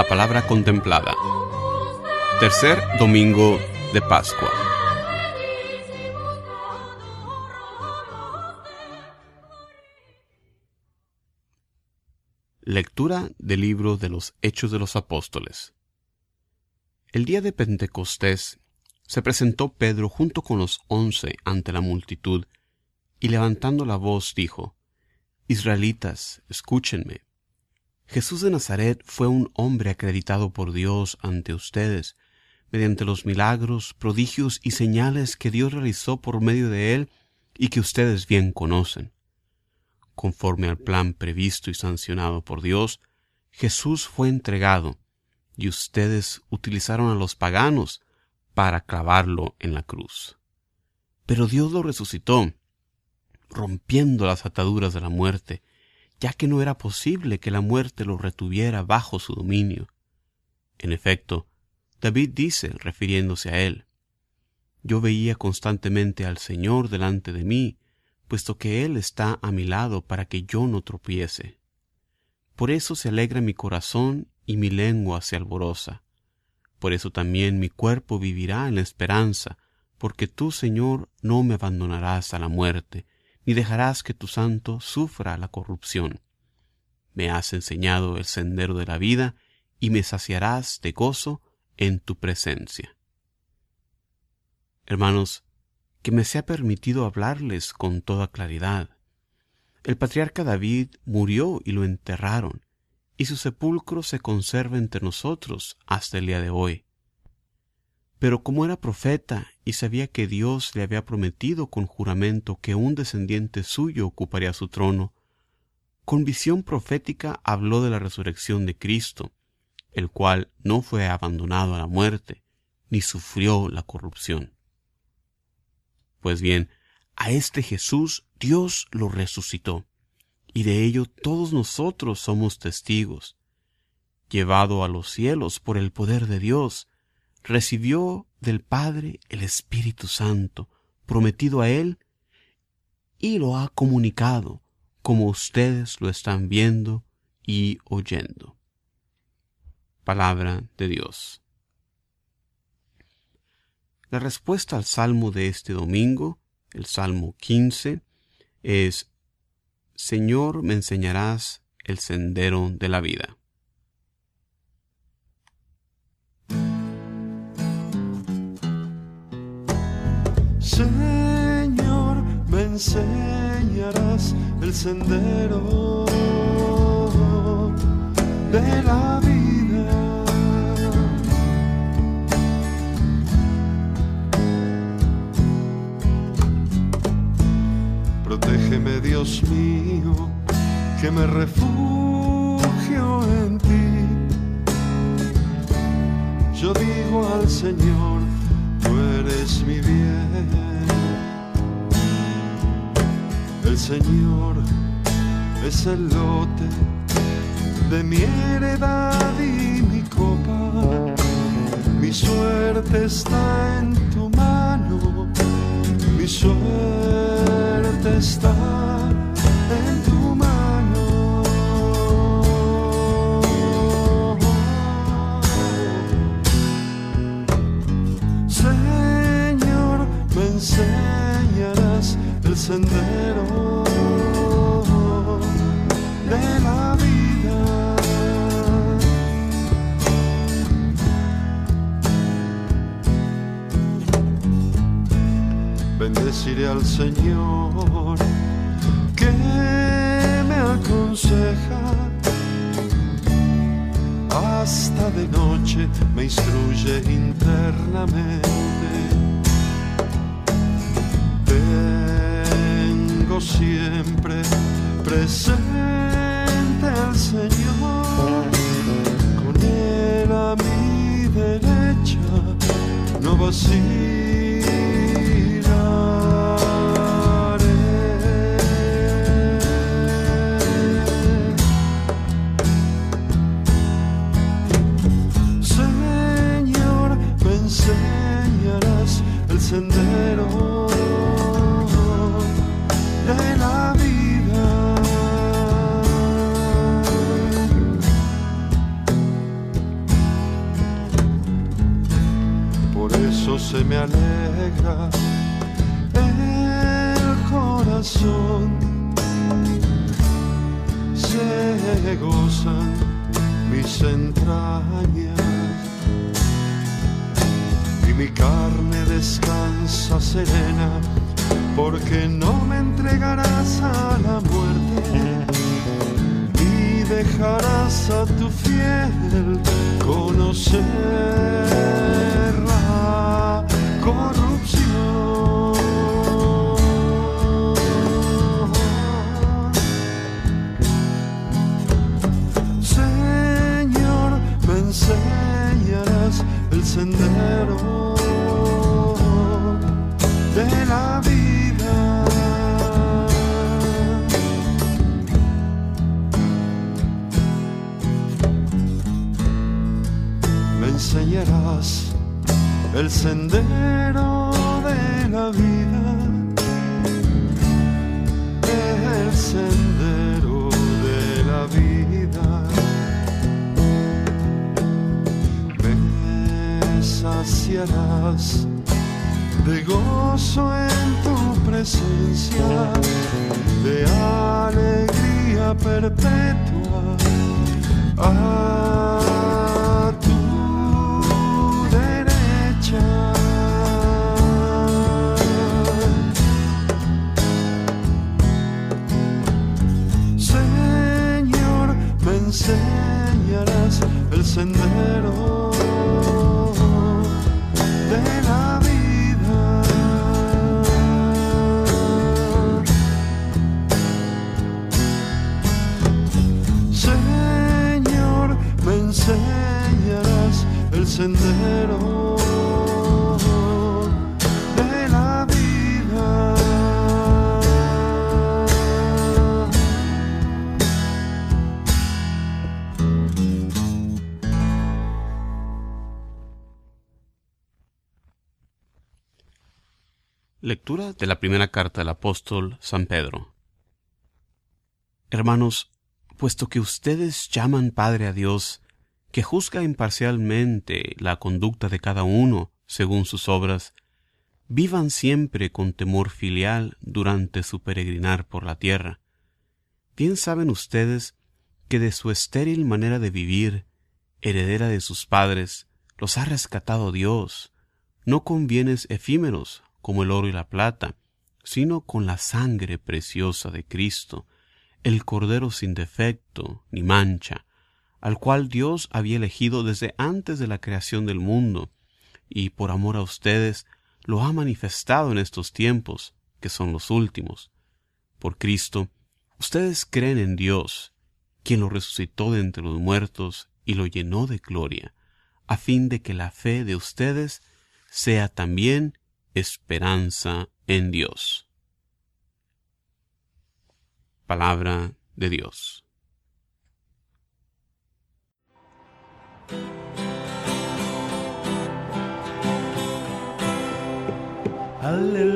La palabra contemplada. Tercer domingo de Pascua. Lectura del libro de los Hechos de los Apóstoles. El día de Pentecostés se presentó Pedro junto con los once ante la multitud, y levantando la voz dijo, Israelitas, escúchenme. Jesús de Nazaret fue un hombre acreditado por Dios ante ustedes, mediante los milagros, prodigios y señales que Dios realizó por medio de él y que ustedes bien conocen. Conforme al plan previsto y sancionado por Dios, Jesús fue entregado, y ustedes utilizaron a los paganos para clavarlo en la cruz. Pero Dios lo resucitó, rompiendo las ataduras de la muerte, ya que no era posible que la muerte lo retuviera bajo su dominio. En efecto, David dice, refiriéndose a él, Yo veía constantemente al Señor delante de mí, puesto que Él está a mi lado para que yo no tropiece. Por eso se alegra mi corazón y mi lengua se alboroza. Por eso también mi cuerpo vivirá en la esperanza, porque tú, Señor, no me abandonarás a la muerte, ni dejarás que tu santo sufra la corrupción. Me has enseñado el sendero de la vida, y me saciarás de gozo en tu presencia. Hermanos, que me sea permitido hablarles con toda claridad. El patriarca David murió y lo enterraron, y su sepulcro se conserva entre nosotros hasta el día de hoy. Pero como era profeta y sabía que Dios le había prometido con juramento que un descendiente suyo ocuparía su trono, con visión profética habló de la resurrección de Cristo, el cual no fue abandonado a la muerte, ni sufrió la corrupción. Pues bien, a este Jesús Dios lo resucitó, y de ello todos nosotros somos testigos. Llevado a los cielos por el poder de Dios, recibió del Padre el Espíritu Santo, prometido a Él, y lo ha comunicado, como ustedes lo están viendo y oyendo. Palabra de Dios. La respuesta al salmo de este domingo, el salmo 15, es, Señor, me enseñarás el sendero de la vida. Enseñarás el sendero de la vida. Protégeme, Dios mío, que me refugio es el lote de mi heredad y mi copa. Mi suerte está en tu mano, mi suerte está siempre presente al Señor, con Él a mi derecha, no vacilaré. Alegra el corazón. Se gozan mis entrañas y mi carne descansa serena porque no me entregarás a la muerte y dejarás a tu fiel conocer corrupción. Señor, me enseñarás el sendero de la vida. Me enseñarás el sendero de alegría perpetua. A tu derecha. Señor, me enseñarás el sendero de la vida. Lectura de la primera carta del apóstol San Pedro. Hermanos, puesto que ustedes llaman Padre a Dios, que juzga imparcialmente la conducta de cada uno según sus obras, vivan siempre con temor filial durante su peregrinar por la tierra. Bien saben ustedes que de su estéril manera de vivir, heredera de sus padres, los ha rescatado Dios, no con bienes efímeros como el oro y la plata, sino con la sangre preciosa de Cristo, el Cordero sin defecto ni mancha, al cual Dios había elegido desde antes de la creación del mundo, y por amor a ustedes lo ha manifestado en estos tiempos, que son los últimos. Por Cristo, ustedes creen en Dios, quien lo resucitó de entre los muertos y lo llenó de gloria, a fin de que la fe de ustedes sea también esperanza en Dios. Palabra de Dios. Hallelujah.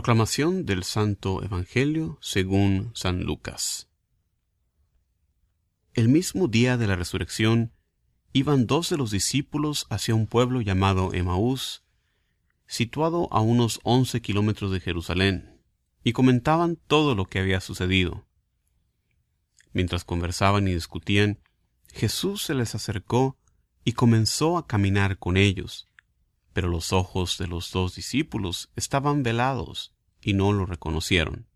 Proclamación del Santo Evangelio según San Lucas. El mismo día de la resurrección iban dos de los discípulos hacia un pueblo llamado Emaús, situado a unos once kilómetros de Jerusalén, y comentaban todo lo que había sucedido. Mientras conversaban y discutían, Jesús se les acercó y comenzó a caminar con ellos, pero los ojos de los dos discípulos estaban velados y no lo reconocieron.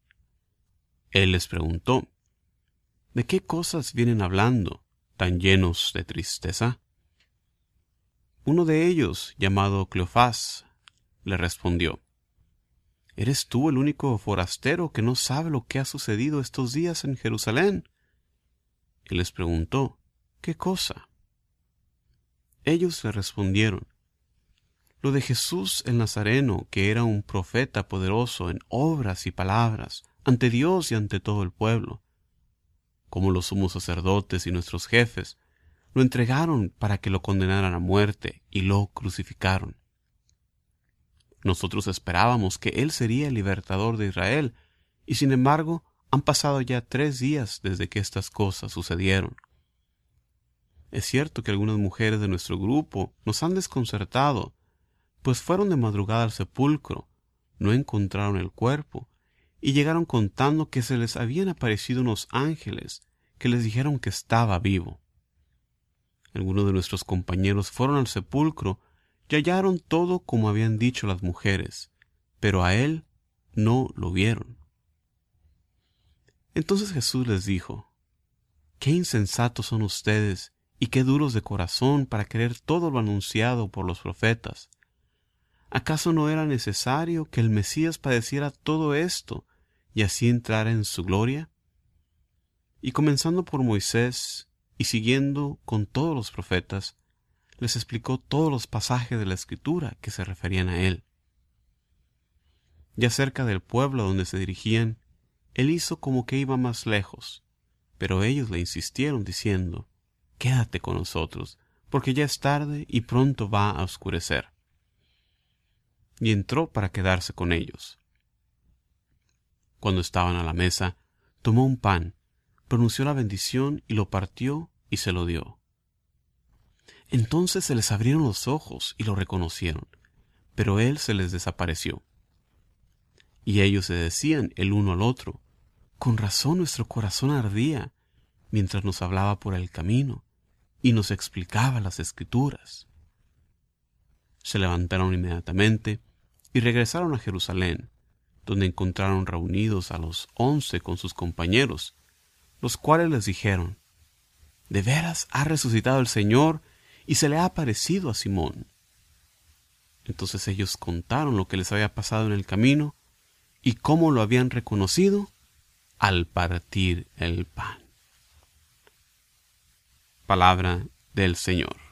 Él les preguntó, ¿De qué cosas vienen hablando, tan llenos de tristeza? Uno de ellos, llamado Cleofás, le respondió, ¿Eres tú el único forastero que no sabe lo que ha sucedido estos días en Jerusalén? Él les preguntó, ¿qué cosa? Ellos le respondieron, Lo de Jesús el Nazareno, que era un profeta poderoso en obras y palabras, ante Dios y ante todo el pueblo. Como los sumos sacerdotes y nuestros jefes, lo entregaron para que lo condenaran a muerte y lo crucificaron. Nosotros esperábamos que Él sería el libertador de Israel, y sin embargo han pasado ya tres días desde que estas cosas sucedieron. Es cierto que algunas mujeres de nuestro grupo nos han desconcertado, pues fueron de madrugada al sepulcro, no encontraron el cuerpo, y llegaron contando que se les habían aparecido unos ángeles que les dijeron que estaba vivo. Algunos de nuestros compañeros fueron al sepulcro y hallaron todo como habían dicho las mujeres, pero a él no lo vieron. Entonces Jesús les dijo, Qué insensatos son ustedes y qué duros de corazón para creer todo lo anunciado por los profetas. ¿Acaso no era necesario que el Mesías padeciera todo esto y así entrara en su gloria? Y comenzando por Moisés y siguiendo con todos los profetas, les explicó todos los pasajes de la Escritura que se referían a él. Ya cerca del pueblo donde se dirigían, él hizo como que iba más lejos, pero ellos le insistieron diciendo, Quédate con nosotros, porque ya es tarde y pronto va a oscurecer. Y entró para quedarse con ellos. Cuando estaban a la mesa, tomó un pan, pronunció la bendición y lo partió y se lo dio. Entonces se les abrieron los ojos y lo reconocieron, pero él se les desapareció. Y ellos se decían el uno al otro, con razón nuestro corazón ardía mientras nos hablaba por el camino y nos explicaba las escrituras. Se levantaron inmediatamente y regresaron a Jerusalén, donde encontraron reunidos a los once con sus compañeros, los cuales les dijeron, De veras ha resucitado el Señor y se le ha aparecido a Simón. Entonces ellos contaron lo que les había pasado en el camino y cómo lo habían reconocido al partir el pan. Palabra del Señor.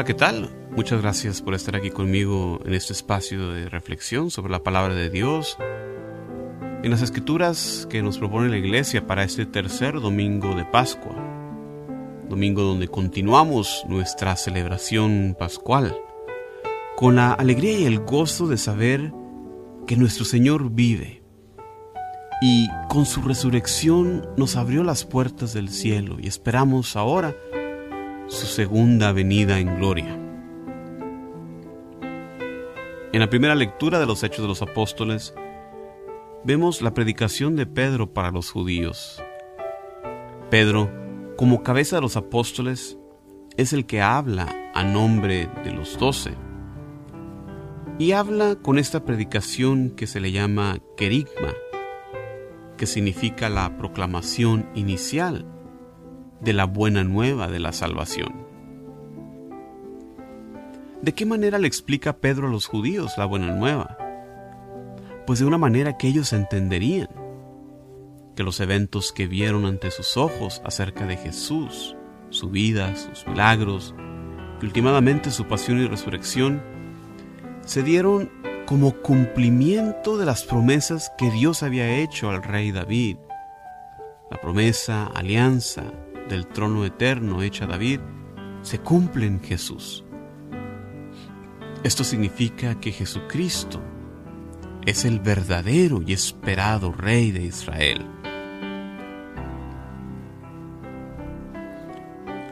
Hola, ¿qué tal? Muchas gracias por estar aquí conmigo en este espacio de reflexión sobre la palabra de Dios, en las escrituras que nos propone la iglesia para este tercer domingo de Pascua, domingo donde continuamos nuestra celebración pascual, con la alegría y el gozo de saber que nuestro Señor vive y con su resurrección nos abrió las puertas del cielo y esperamos ahora su segunda venida en gloria. En la primera lectura de los Hechos de los Apóstoles, vemos la predicación de Pedro para los judíos. Pedro, como cabeza de los apóstoles, es el que habla a nombre de los doce. Y habla con esta predicación que se le llama querigma, que significa la proclamación inicial de la buena nueva de la salvación. ¿De qué manera le explica Pedro a los judíos la buena nueva? Pues de una manera que ellos entenderían que los eventos que vieron ante sus ojos acerca de Jesús, su vida, sus milagros, y últimamente su pasión y resurrección, se dieron como cumplimiento de las promesas que Dios había hecho al rey David. La promesa, alianza, del trono eterno hecha David se cumple en Jesús. Esto significa que Jesucristo es el verdadero y esperado Rey de Israel.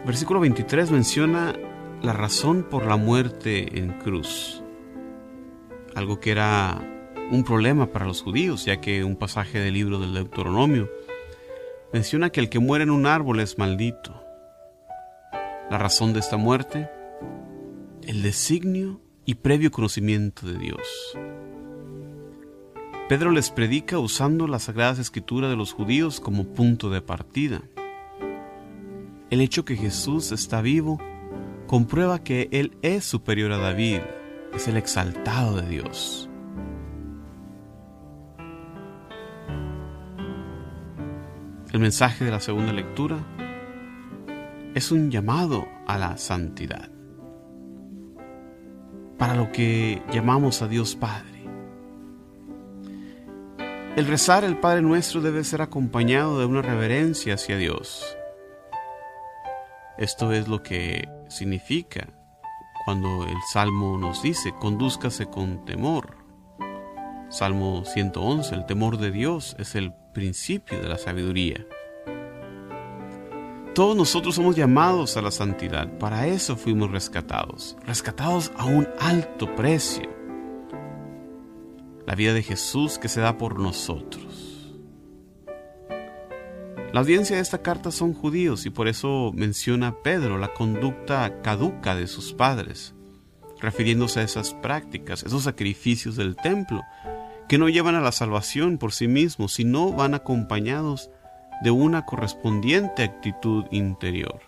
Versículo 23 menciona la razón por la muerte en cruz, algo que era un problema para los judíos, ya que un pasaje del libro del Deuteronomio menciona que el que muere en un árbol es maldito. La razón de esta muerte, el designio y previo conocimiento de Dios. Pedro les predica usando las sagradas escrituras de los judíos como punto de partida. El hecho que Jesús está vivo comprueba que Él es superior a David, es el exaltado de Dios. El mensaje de la segunda lectura es un llamado a la santidad, para lo que llamamos a Dios Padre. El rezar el Padre Nuestro debe ser acompañado de una reverencia hacia Dios. Esto es lo que significa cuando el Salmo nos dice, condúzcase con temor. Salmo 111, el temor de Dios es el principio de la sabiduría. Todos nosotros somos llamados a la santidad, para eso fuimos rescatados, rescatados a un alto precio la vida de Jesús que se da por nosotros. La audiencia de esta carta son judíos y por eso menciona Pedro la conducta caduca de sus padres, refiriéndose a esas prácticas, esos sacrificios del templo, que no llevan a la salvación por sí mismos, sino van acompañados de una correspondiente actitud interior.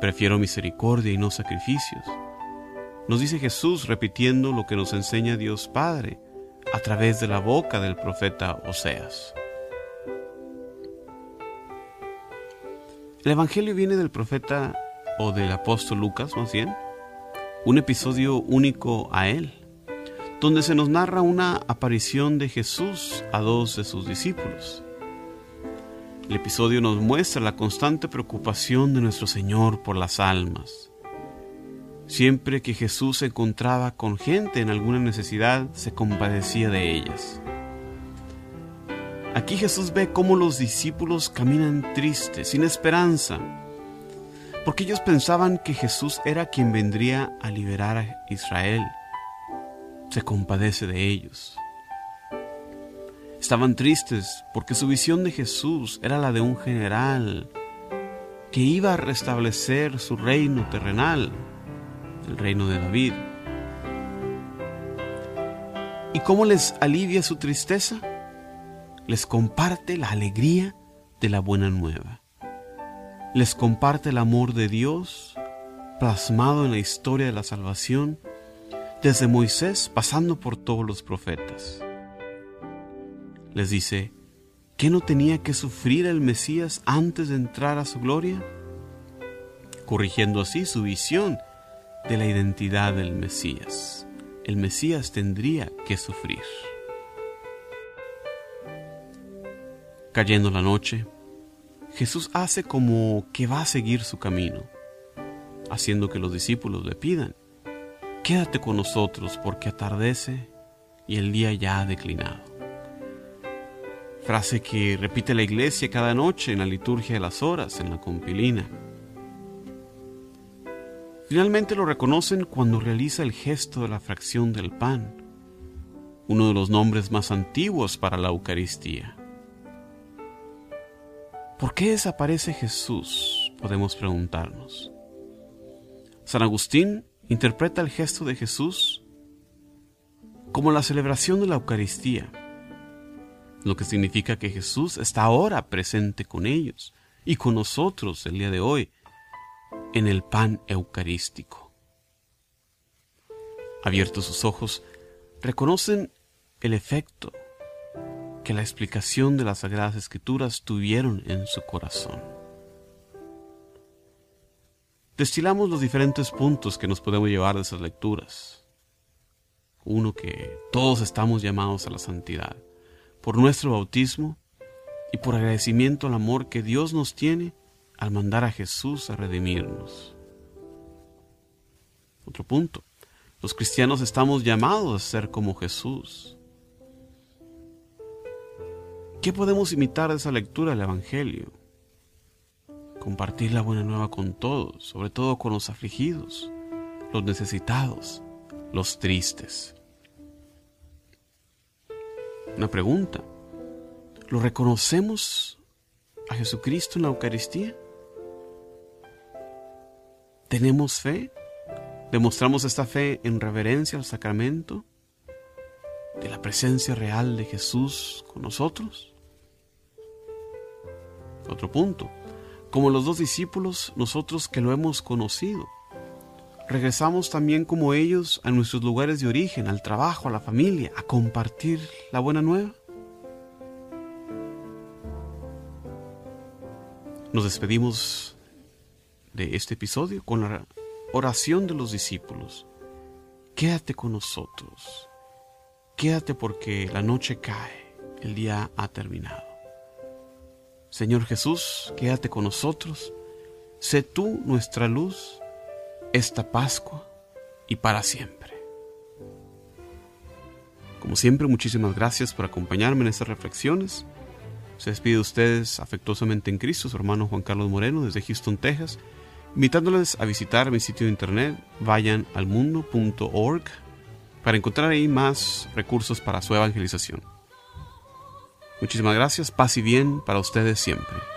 Prefiero misericordia y no sacrificios. Nos dice Jesús repitiendo lo que nos enseña Dios Padre a través de la boca del profeta Oseas. El Evangelio viene del profeta o del apóstol Lucas, más bien, un episodio único a él, donde se nos narra una aparición de Jesús a dos de sus discípulos. El episodio nos muestra la constante preocupación de nuestro Señor por las almas Siempre que Jesús se encontraba con gente en alguna necesidad, se compadecía de ellas. Aquí Jesús ve cómo los discípulos caminan tristes, sin esperanza, porque ellos pensaban que Jesús era quien vendría a liberar a Israel. Se compadece de ellos. Estaban tristes porque su visión de Jesús era la de un general que iba a restablecer su reino terrenal el reino de David. ¿Y cómo les alivia su tristeza? Les comparte la alegría de la buena nueva. Les comparte el amor de Dios plasmado en la historia de la salvación desde Moisés pasando por todos los profetas. Les dice, ¿qué no tenía que sufrir el Mesías antes de entrar a su gloria? Corrigiendo así su visión de la identidad del Mesías. El Mesías tendría que sufrir. Cayendo la noche, Jesús hace como que va a seguir su camino, haciendo que los discípulos le pidan, quédate con nosotros porque atardece y el día ya ha declinado. Frase que repite la iglesia cada noche en la liturgia de las horas, en la compilina. Finalmente lo reconocen cuando realiza el gesto de la fracción del pan, uno de los nombres más antiguos para la Eucaristía. ¿Por qué desaparece Jesús? Podemos preguntarnos. San Agustín interpreta el gesto de Jesús como la celebración de la Eucaristía, lo que significa que Jesús está ahora presente con ellos y con nosotros el día de hoy en el pan eucarístico. Abiertos sus ojos, reconocen el efecto que la explicación de las Sagradas Escrituras tuvieron en su corazón. Destilamos los diferentes puntos que nos podemos llevar de esas lecturas. Uno que todos estamos llamados a la santidad, por nuestro bautismo y por agradecimiento al amor que Dios nos tiene al mandar a Jesús a redimirnos. Otro punto. Los cristianos estamos llamados a ser como Jesús. ¿Qué podemos imitar de esa lectura del Evangelio? Compartir la buena nueva con todos, sobre todo con los afligidos, los necesitados, los tristes. Una pregunta. ¿Lo reconocemos a Jesucristo en la Eucaristía? ¿Tenemos fe? ¿Demostramos esta fe en reverencia al sacramento? ¿De la presencia real de Jesús con nosotros? Otro punto. Como los dos discípulos, nosotros que lo hemos conocido, regresamos también como ellos a nuestros lugares de origen, al trabajo, a la familia, a compartir la buena nueva. Nos despedimos de este episodio con la oración de los discípulos. Quédate con nosotros. Quédate porque la noche cae, el día ha terminado. Señor Jesús, quédate con nosotros. Sé tú nuestra luz esta Pascua y para siempre. Como siempre, muchísimas gracias por acompañarme en estas reflexiones. Se despide de ustedes afectuosamente en Cristo, su hermano Juan Carlos Moreno desde Houston, Texas, invitándoles a visitar mi sitio de internet, vayan al mundo.org, para encontrar ahí más recursos para su evangelización. Muchísimas gracias, paz y bien para ustedes siempre.